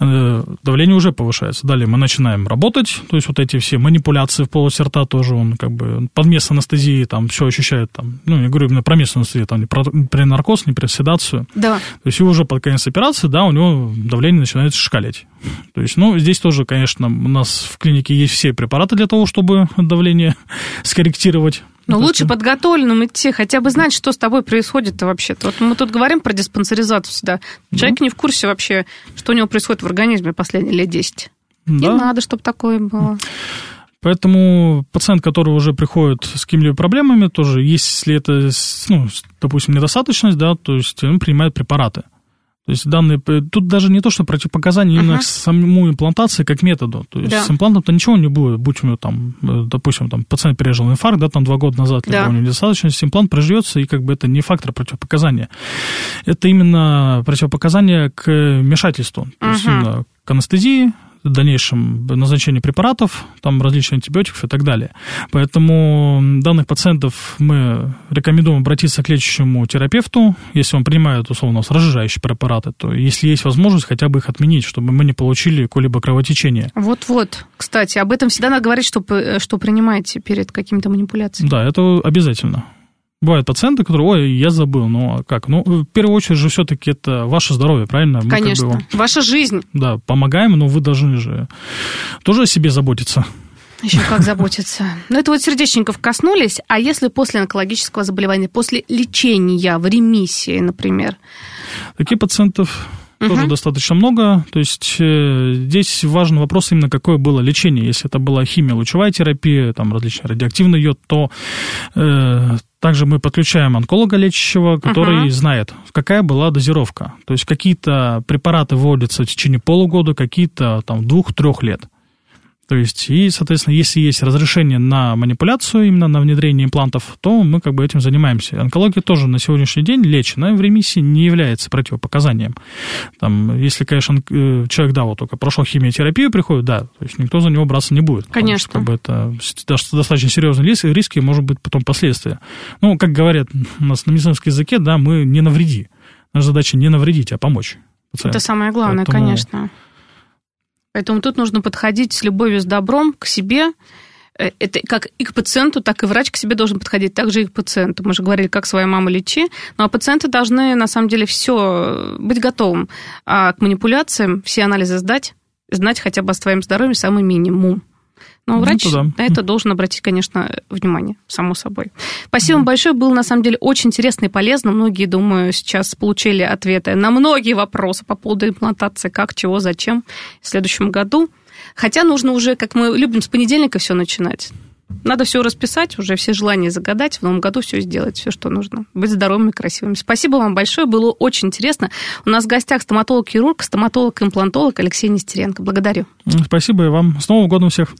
э, давление уже повышается. Далее мы начинаем работать, то есть вот эти все манипуляции, в полости рта тоже он как бы под место анестезии там все ощущает там, ну, я говорю именно про место анестезии, там не про, при наркоз, не при седацию. Да. То есть его уже под конец операции, да, у него давление начинает шкалить. То есть, ну, здесь тоже, конечно, у нас в клинике есть все препараты для того, чтобы давление скорректировать. Но лучше подготовленным идти, хотя бы знать, что с тобой происходит-то вообще-то. Вот мы тут говорим про диспансеризацию всегда. Человек да. не в курсе вообще, что у него происходит в организме последние лет 10. Да. Не надо, чтобы такое было. Поэтому пациент, который уже приходит с какими-либо проблемами, тоже, если это, ну, допустим, недостаточность, да, то есть он принимает препараты. То есть данные, тут даже не то, что противопоказания uh-huh. именно к самому имплантации как методу. То есть да. с имплантом-то ничего не будет, будь у него там, э, допустим, там пациент пережил инфаркт, да, там два года назад, либо да. у него недостаточность, имплант проживется, и как бы это не фактор противопоказания. Это именно противопоказание к вмешательству, то uh-huh. есть именно к анестезии, дальнейшем назначение препаратов, там различные антибиотиков и так далее. Поэтому данных пациентов мы рекомендуем обратиться к лечащему терапевту, если он принимает, условно, разжижающие препараты, то если есть возможность, хотя бы их отменить, чтобы мы не получили какое-либо кровотечение. Вот-вот, кстати, об этом всегда надо говорить, что, что принимаете перед какими-то манипуляциями. Да, это обязательно. Бывают пациенты, которые, ой, я забыл, ну а как? Ну, в первую очередь же все-таки это ваше здоровье, правильно? Мы Конечно, как бы, ваша жизнь. Да, помогаем, но вы должны же тоже о себе заботиться. Еще как заботиться. Ну, это вот сердечников коснулись, а если после онкологического заболевания, после лечения в ремиссии, например? Таких пациентов угу. тоже достаточно много. То есть э, здесь важный вопрос именно, какое было лечение. Если это была химия, лучевая терапия, там различные радиоактивный йод, то э, также мы подключаем онколога лечащего, который uh-huh. знает, какая была дозировка. То есть какие-то препараты вводятся в течение полугода, какие-то там двух-трех лет. То есть, и, соответственно, если есть разрешение на манипуляцию, именно на внедрение имплантов, то мы как бы этим занимаемся. Онкология тоже на сегодняшний день лечена в ремиссии не является противопоказанием. Там, если, конечно, э, человек, да, вот только прошел химиотерапию, приходит, да, то есть никто за него браться не будет. Конечно. Что, как бы это достаточно серьезные риски, риски, может быть, потом последствия. Ну, как говорят у нас на медицинском языке, да, мы не навреди. Наша задача не навредить, а помочь. Пациенту. Это самое главное, Поэтому... конечно. Поэтому тут нужно подходить с любовью, с добром к себе. Э, это как и к пациенту, так и врач к себе должен подходить, также и к пациенту. Мы же говорили, как свою маму лечи. Ну, а пациенты должны, на самом деле, все быть готовым а к манипуляциям, все анализы сдать, знать хотя бы о своем здоровье самый минимум. Но ну, врач ну, на это должен обратить, конечно, внимание, само собой. Спасибо вам большое. Было, на самом деле, очень интересно и полезно. Многие, думаю, сейчас получили ответы на многие вопросы по поводу имплантации, как, чего, зачем в следующем году. Хотя нужно уже, как мы любим, с понедельника все начинать. Надо все расписать, уже все желания загадать, в новом году все сделать, все, что нужно. Быть здоровыми, красивыми. Спасибо вам большое, было очень интересно. У нас в гостях стоматолог-хирург, стоматолог-имплантолог Алексей Нестеренко. Благодарю. Спасибо и вам. С Новым годом всех.